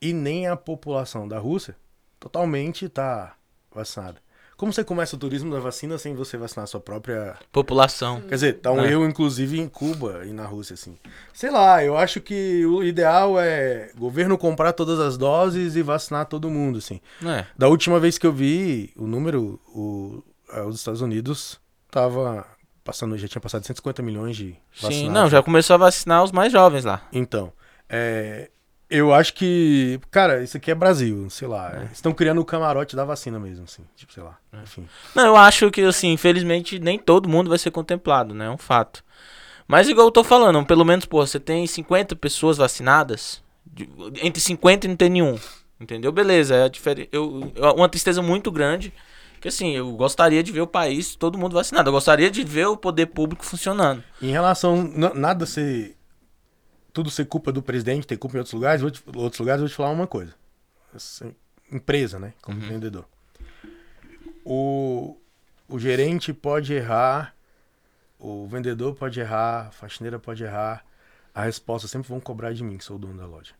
S3: e nem a população da Rússia totalmente tá vacinada. Como você começa o turismo da vacina sem você vacinar a sua própria
S1: População.
S3: Quer dizer, tá um
S1: É.
S3: erro, inclusive, em Cuba e na Rússia, assim. Sei lá, eu acho que o ideal é o governo comprar todas as doses e vacinar todo mundo, assim.
S1: É.
S3: Da última vez que eu vi o número, o, os Estados Unidos tava passando, já tinha passado 150 milhões de vacinados.
S1: Sim, não, já começou a vacinar os mais jovens lá.
S3: Então, é, eu acho que, cara, isso aqui é Brasil, sei lá.
S1: É.
S3: Estão criando o camarote da vacina mesmo, assim. Tipo, sei lá, enfim.
S1: Não, eu acho que, assim, infelizmente, nem todo mundo vai ser contemplado, né? É um fato. Mas, igual eu tô falando, pelo menos, pô, você tem 50 pessoas vacinadas, de- entre 50 e não tem nenhum. Entendeu? Beleza, é diferente. Eu, eu- uma tristeza muito grande. Que assim, eu gostaria de ver o país, todo mundo vacinado. Eu gostaria de ver o poder público funcionando.
S3: Em relação, nada ser. Tudo ser culpa do presidente, ter culpa em outros lugares, vou te- outros lugares, eu vou te falar uma coisa. Empresa, né? Como vendedor. O, o gerente pode errar, o vendedor pode errar, a faxineira pode errar. A resposta sempre vão cobrar de mim, que sou o dono da loja.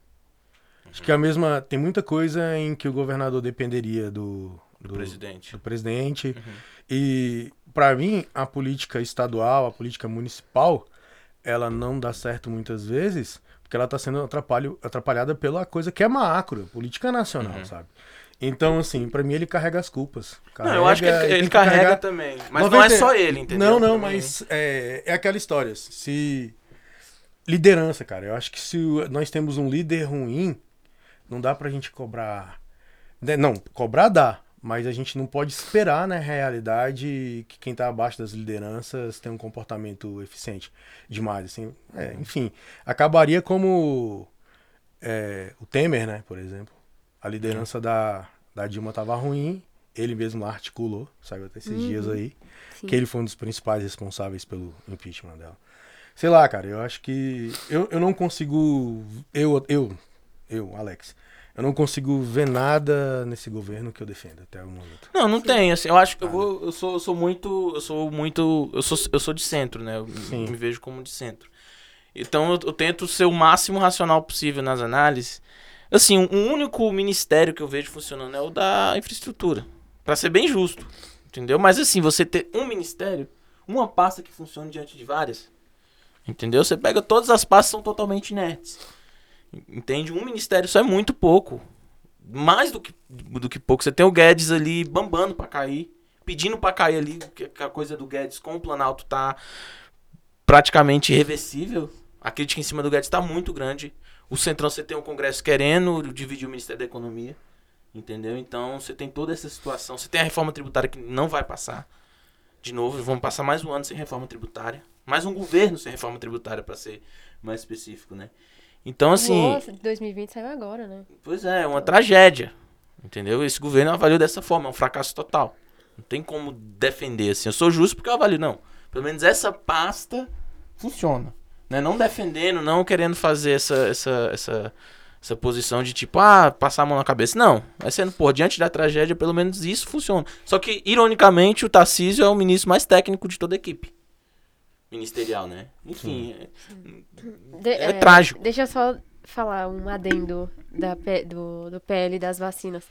S3: Acho que é a mesma. Tem muita coisa em que o governador dependeria do,
S1: Do presidente.
S3: do presidente. E para mim, a política estadual, a política municipal, ela não dá certo muitas vezes, porque ela está sendo atrapalho, atrapalhada pela coisa que é macro, política nacional, sabe? Então, assim, para mim ele carrega as culpas.
S1: Não, eu acho que ele, ele carrega
S3: carregar-
S1: também. Mas não é
S3: 90
S1: só ele, entendeu?
S3: Não, não, mas é, é aquela história. Se. Liderança, cara. Eu acho que se nós temos um líder ruim, não dá pra gente cobrar. né, Não, cobrar dá. Mas a gente não pode esperar, na realidade, que quem tá abaixo das lideranças tenha um comportamento eficiente demais. Assim, É, enfim, acabaria como é, o Temer, né, por exemplo. A liderança da, da Dilma tava ruim, ele mesmo articulou, saiu até esses dias aí,
S2: Sim.
S3: que ele foi um dos principais responsáveis pelo impeachment dela. Sei lá, cara, eu acho que eu, eu não consigo, eu, eu, eu, Alex, eu não consigo ver nada nesse governo que eu defendo até o momento.
S1: Não, não tem, assim, eu acho que eu vou, eu sou, eu sou muito, eu sou muito, eu sou, eu sou de centro, né, eu
S3: Sim.
S1: me vejo como de centro. Então eu, eu tento ser o máximo racional possível nas análises. Assim, o único ministério que eu vejo funcionando é o da infraestrutura, Pra ser bem justo, entendeu? Mas assim, você ter um ministério, uma pasta que funcione diante de várias, entendeu? Você pega todas as pastas são totalmente inertes. Entende? Um ministério só é muito pouco. Mais do que, do que pouco. Você tem o Guedes ali bambando pra cair. Pedindo pra cair ali. Que a coisa do Guedes com o Planalto tá praticamente irreversível. A crítica em cima do Guedes tá muito grande. O Centrão você tem o Congresso querendo dividir o Ministério da Economia. Entendeu? Então você tem toda essa situação. Você tem a reforma tributária que não vai passar. De novo, vamos passar mais um ano sem reforma tributária. Mais um governo sem reforma tributária, pra ser mais específico, né? Então, assim.
S2: Nossa, 2020 saiu agora, né?
S1: Pois é, é uma tragédia. Entendeu? Esse governo avaliou dessa forma, é um fracasso total. Não tem como defender assim. Eu sou justo porque eu avalio, não. Pelo menos essa pasta funciona. Né? Não defendendo, não querendo fazer essa, essa, essa, essa posição de tipo, ah, passar a mão na cabeça. Não. Vai sendo, pô, diante da tragédia, pelo menos isso funciona. Só que, ironicamente, o Tarcísio é o ministro mais técnico de toda a equipe. Ministerial, né? Enfim, é,
S2: De-
S1: é trágico.
S2: Deixa eu só falar um adendo da, do, do PL das vacinas.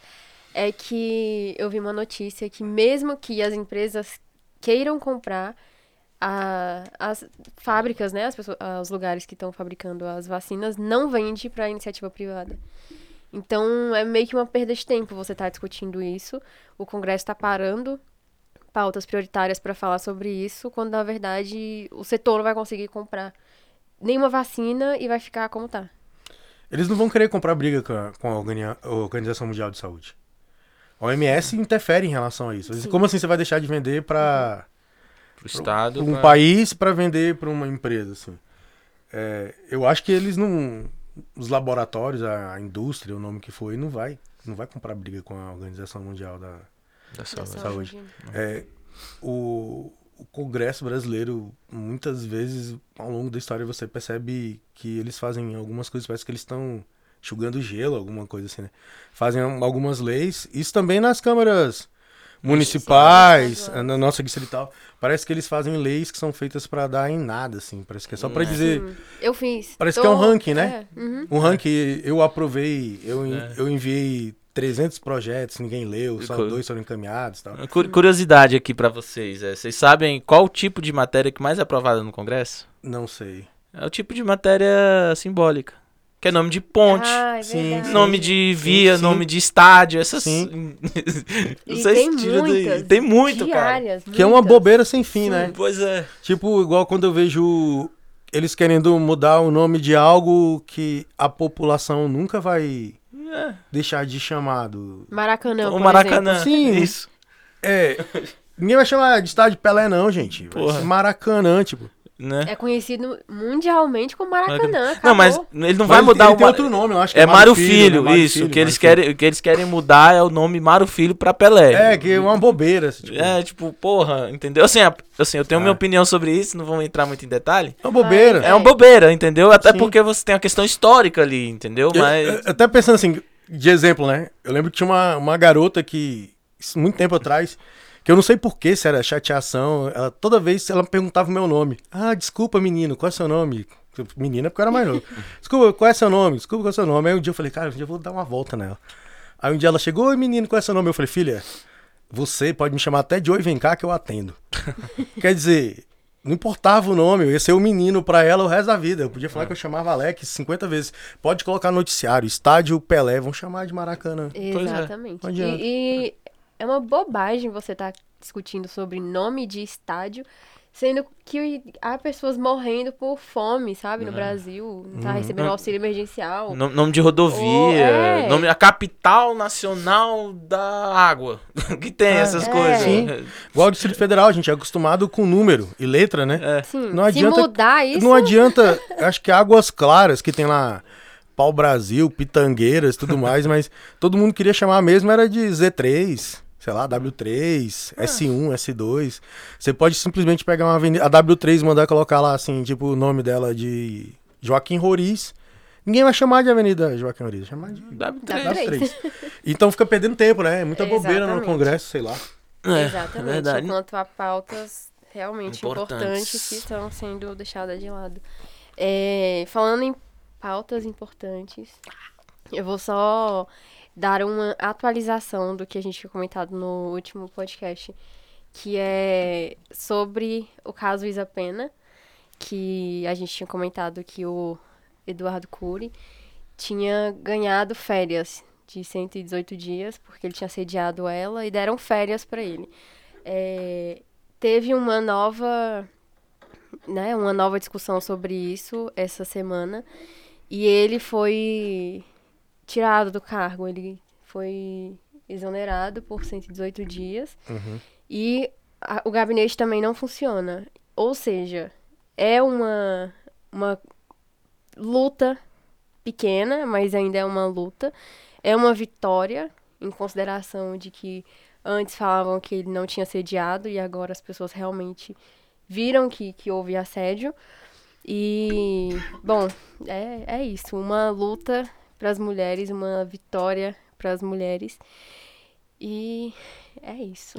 S2: É que eu vi uma notícia que mesmo que as empresas queiram comprar a- as fábricas, né, as pessoas, os lugares que estão fabricando as vacinas, não vende para iniciativa privada. Então é meio que uma perda de tempo você estar discutindo isso. O Congresso está parando pautas prioritárias para falar sobre isso, quando na verdade o setor não vai conseguir comprar nenhuma vacina e vai ficar como tá.
S3: Eles não vão querer comprar briga com a, Organização Mundial de Saúde. A OMS interfere em relação a isso.
S2: Sim.
S3: Como assim você vai deixar de vender pra.
S1: Pro Estado.
S3: um
S1: pra-
S3: país para vender para uma empresa, assim. É, eu acho que eles não, os laboratórios, a, a indústria, o nome que foi, não vai, não vai comprar briga com a Organização Mundial da
S1: da
S2: Da
S1: saúde.
S3: saúde. É, o, o Congresso brasileiro, muitas vezes, ao longo da história, você percebe que eles fazem algumas coisas, parece que eles estão enxugando gelo, alguma coisa assim, né? Fazem algumas leis, isso também nas câmaras municipais, na nossa distrital. Parece que eles fazem leis que são feitas pra dar em nada, assim. Parece que é só pra
S1: É.
S3: dizer.
S2: Sim. Eu fiz.
S3: Parece que é um ranking, né?
S2: É, uhum.
S3: Um ranking, eu aprovei, eu,
S1: É.
S3: eu enviei 300 projetos, ninguém leu, só dois foram encaminhados tal.
S1: Cu- Curiosidade aqui pra vocês. É, vocês sabem qual o tipo de matéria que mais é aprovada no Congresso?
S3: Não sei.
S1: É o tipo de matéria simbólica. Que é nome de ponte,
S2: Ah, é
S3: Sim,
S1: nome de via,
S3: sim.
S1: nome de estádio, essas.
S3: Sim.
S1: Não sei
S2: tem
S1: se tira daí.
S2: muitas.
S1: Tem muito, cara.
S2: diárias,
S3: Que é uma
S2: muitas.
S3: bobeira sem fim, né?
S1: Pois é.
S3: Tipo, igual quando eu vejo eles querendo mudar o nome de algo que a população nunca vai
S1: É.
S3: deixar de chamado.
S2: Maracanã,
S1: o Maracanã.
S2: exemplo.
S3: Sim.
S1: Isso.
S3: É. Ninguém vai chamar de estádio Pelé, não, gente.
S1: Porra.
S3: Maracanã, tipo.
S1: Né?
S2: É conhecido mundialmente como Maracanã.
S1: Não, mas ele não vai
S3: Mas
S1: mudar
S3: ele
S1: o
S3: tem
S1: Mar-
S3: outro nome, eu acho que
S1: É Mário
S3: né?
S1: Filho,
S3: Mário
S1: isso.
S3: Filho,
S1: o, que eles
S3: Mário
S1: querem, o que eles querem mudar é o nome Mário Filho pra Pelé.
S3: Filho. É, que é uma bobeira. assim, Tipo,
S1: É, tipo, porra, entendeu? Assim, assim eu tenho
S3: Ah.
S1: minha opinião sobre isso, não vamos entrar muito em detalhe.
S3: uma bobeira.
S1: É uma bobeira, entendeu? Até
S3: Sim.
S1: porque você tem a questão histórica ali, entendeu?
S3: Eu-
S1: Mas.
S3: eu- eu até pensando assim, de exemplo, né? Eu lembro que tinha uma, uma garota que, muito tempo atrás, que eu não sei porquê, se era chateação, ela, toda vez ela perguntava o meu nome. Ah, desculpa, menino, qual é seu nome? Menina, porque eu era mais novo. Desculpa, qual é seu nome? Desculpa, qual é seu nome? Aí um dia eu falei, cara, um dia eu vou dar uma volta nela. Aí um dia ela chegou, oi menino, qual é seu nome? Eu falei, filha, você pode me chamar até de oi, vem cá que eu atendo. Quer dizer, não importava o nome, eu ia ser o menino pra ela o resto da vida. Eu podia falar que eu chamava Alex 50 vezes. Pode colocar no noticiário, estádio Pelé, vão chamar de Maracanã.
S1: é.
S2: Exatamente.
S3: Adianta.
S2: E, e é uma bobagem você estar discutindo sobre nome de estádio, sendo que há pessoas morrendo por fome, sabe, no Brasil, não tá recebendo
S1: Uhum.
S2: auxílio emergencial.
S1: Nome, nome de rodovia,
S2: Oh, é.
S1: nome, a capital nacional da água. que tem essas
S2: é.
S1: coisas.
S3: Sim. Igual o Distrito Federal, a gente é acostumado com número e letra, né?
S1: É.
S2: Sim,
S3: Não
S2: se
S3: adianta-
S2: mudar isso,
S3: Não adianta, acho que Águas Claras, que tem lá Pau Brasil, Pitangueiras, tudo mais, mas todo mundo queria chamar mesmo era de Z3, sei lá, W3, S1, S2. Você pode simplesmente pegar uma avenida, a W3 e mandar colocar lá assim, tipo o nome dela de Joaquim Roriz. Ninguém vai chamar de Avenida Joaquim Roriz, vai chamar de
S1: W3.
S2: W3.
S3: W3. Então fica perdendo tempo, né? É muita bobeira no. Congresso, sei lá.
S1: É,
S2: Exatamente.
S1: é verdade.
S2: Enquanto há pautas realmente
S1: Importantes.
S2: importantes, que estão sendo deixadas de lado. É, falando em pautas importantes, eu vou só dar uma atualização do que a gente tinha comentado no último podcast, que é sobre o caso Isa Pena, que a gente tinha comentado que o Eduardo Cury tinha ganhado férias de 118 dias, porque ele tinha sediado ela e deram férias para ele. É, teve uma nova, né, uma nova discussão sobre isso essa semana e ele foi tirado do cargo, ele foi exonerado por 118 dias
S3: Uhum.
S2: e a- o gabinete também não funciona. Ou seja, é uma, uma luta pequena, mas ainda é uma luta. É uma vitória, em consideração de que antes falavam que ele não tinha sediado e agora as pessoas realmente viram que, que houve assédio. E, bom, é, é isso. Uma luta para as mulheres, uma vitória para as mulheres. E é isso.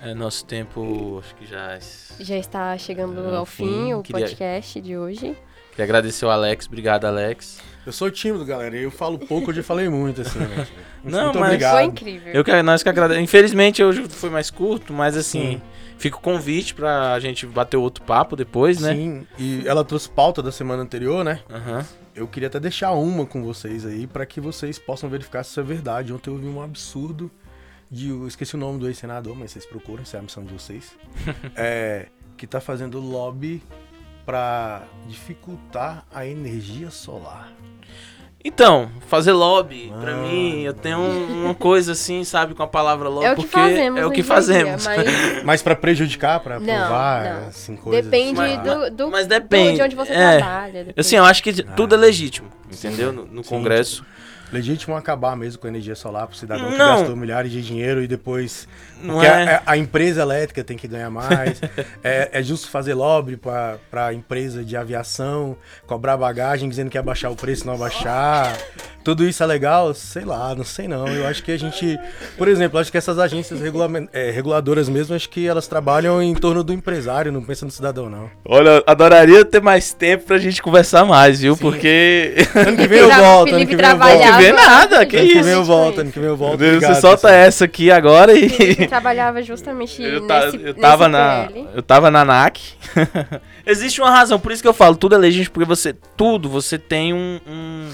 S1: É, nosso tempo, acho que já.
S2: Já está chegando
S1: É,
S2: ao
S1: fim.
S2: fim o
S1: Queria-
S2: podcast de hoje.
S1: Queria agradecer o Alex. Obrigado, Alex.
S3: Eu sou tímido, galera. Eu falo pouco, eu já falei muito, assim, né?
S1: Não,
S3: Muito
S1: mas-
S3: obrigado.
S2: Foi incrível.
S1: Eu que, nós que agradecemos. Infelizmente hoje foi mais curto, mas assim,
S3: Sim.
S1: fica o convite pra gente bater outro papo depois, né?
S3: Sim, e ela trouxe pauta da semana anterior, né?
S1: Aham.
S3: Eu queria até deixar uma com vocês aí, pra que vocês possam verificar se isso é verdade. Ontem eu vi um absurdo de. Eu esqueci o nome do ex-senador, mas vocês procuram, isso é a missão de vocês. é, que tá fazendo lobby pra dificultar a energia solar.
S1: Então, fazer lobby, pra
S3: Ah.
S1: mim, eu tenho um- uma coisa assim, sabe, com a palavra lobby,
S2: É o que
S1: porque
S2: fazemos
S1: é o que
S2: dia,
S1: fazemos.
S2: mas
S3: Mas pra prejudicar, pra
S2: Não,
S3: provar,
S2: não.
S3: assim, coisas.
S2: depende
S1: Mas-
S2: do, do,
S1: mas depende,
S2: de onde você
S1: é.
S2: trabalha. depende.
S1: Assim, eu acho que tudo é legítimo, entendeu? No, no
S3: Sim,
S1: Congresso.
S3: Legítimo acabar mesmo com a energia solar pro cidadão que
S1: Não.
S3: gastou milhares de dinheiro e depois.
S1: Não
S3: Porque
S1: é.
S3: a, a empresa elétrica tem que ganhar mais. é, é justo fazer lobby pra, pra empresa de aviação, cobrar bagagem dizendo que ia baixar o preço, não abaixar. Tudo isso é legal? Sei lá, não sei não. Eu acho que a gente. Por exemplo, acho que essas agências regulamen- é, reguladoras mesmo, acho que elas trabalham em torno do empresário, não pensam no cidadão, não.
S1: Olha, adoraria ter mais tempo pra gente conversar mais, viu?
S3: Sim.
S1: Porque.
S3: Ano que vem eu volto, ano que vem eu volto.
S2: trabalhava-
S1: Não vê nada, que
S3: Ano que
S1: isso?
S3: vem eu volto, ano que vem eu volto.
S1: Você
S3: Obrigado,
S1: solta
S3: pessoal.
S1: essa aqui agora e.
S2: Trabalhava justamente
S1: Eu, ta-
S2: nesse,
S1: eu tava
S2: nesse
S1: na,
S2: PL.
S1: eu tava na NAC. Existe uma razão, por isso que eu falo, tudo é legítimo, porque você, tudo, você tem um, um-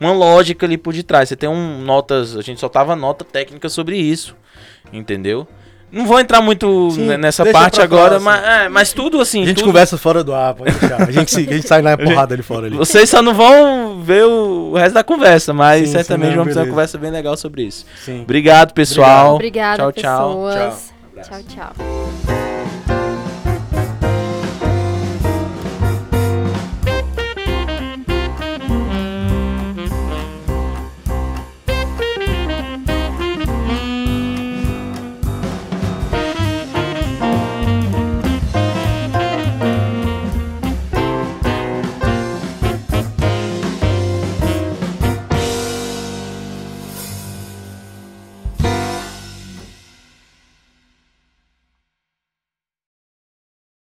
S1: uma lógica ali por detrás. Você tem um notas, a gente só tava nota técnica sobre isso, entendeu? Não vou entrar muito
S3: Sim,
S1: ne- nessa parte agora, mas, é, mas tudo assim.
S3: A gente
S1: tudo-
S3: conversa fora do ar, pode deixar. A gente, a gente sai na porrada ali fora ali.
S1: Vocês só não vão ver o resto da conversa, mas
S3: Sim,
S1: certamente vamos ter uma
S3: beleza.
S1: conversa bem legal sobre isso.
S3: Sim.
S1: Obrigado, pessoal.
S2: Obrigada,
S1: tchau, tchau.
S3: Tchau.
S2: Tchau, tchau.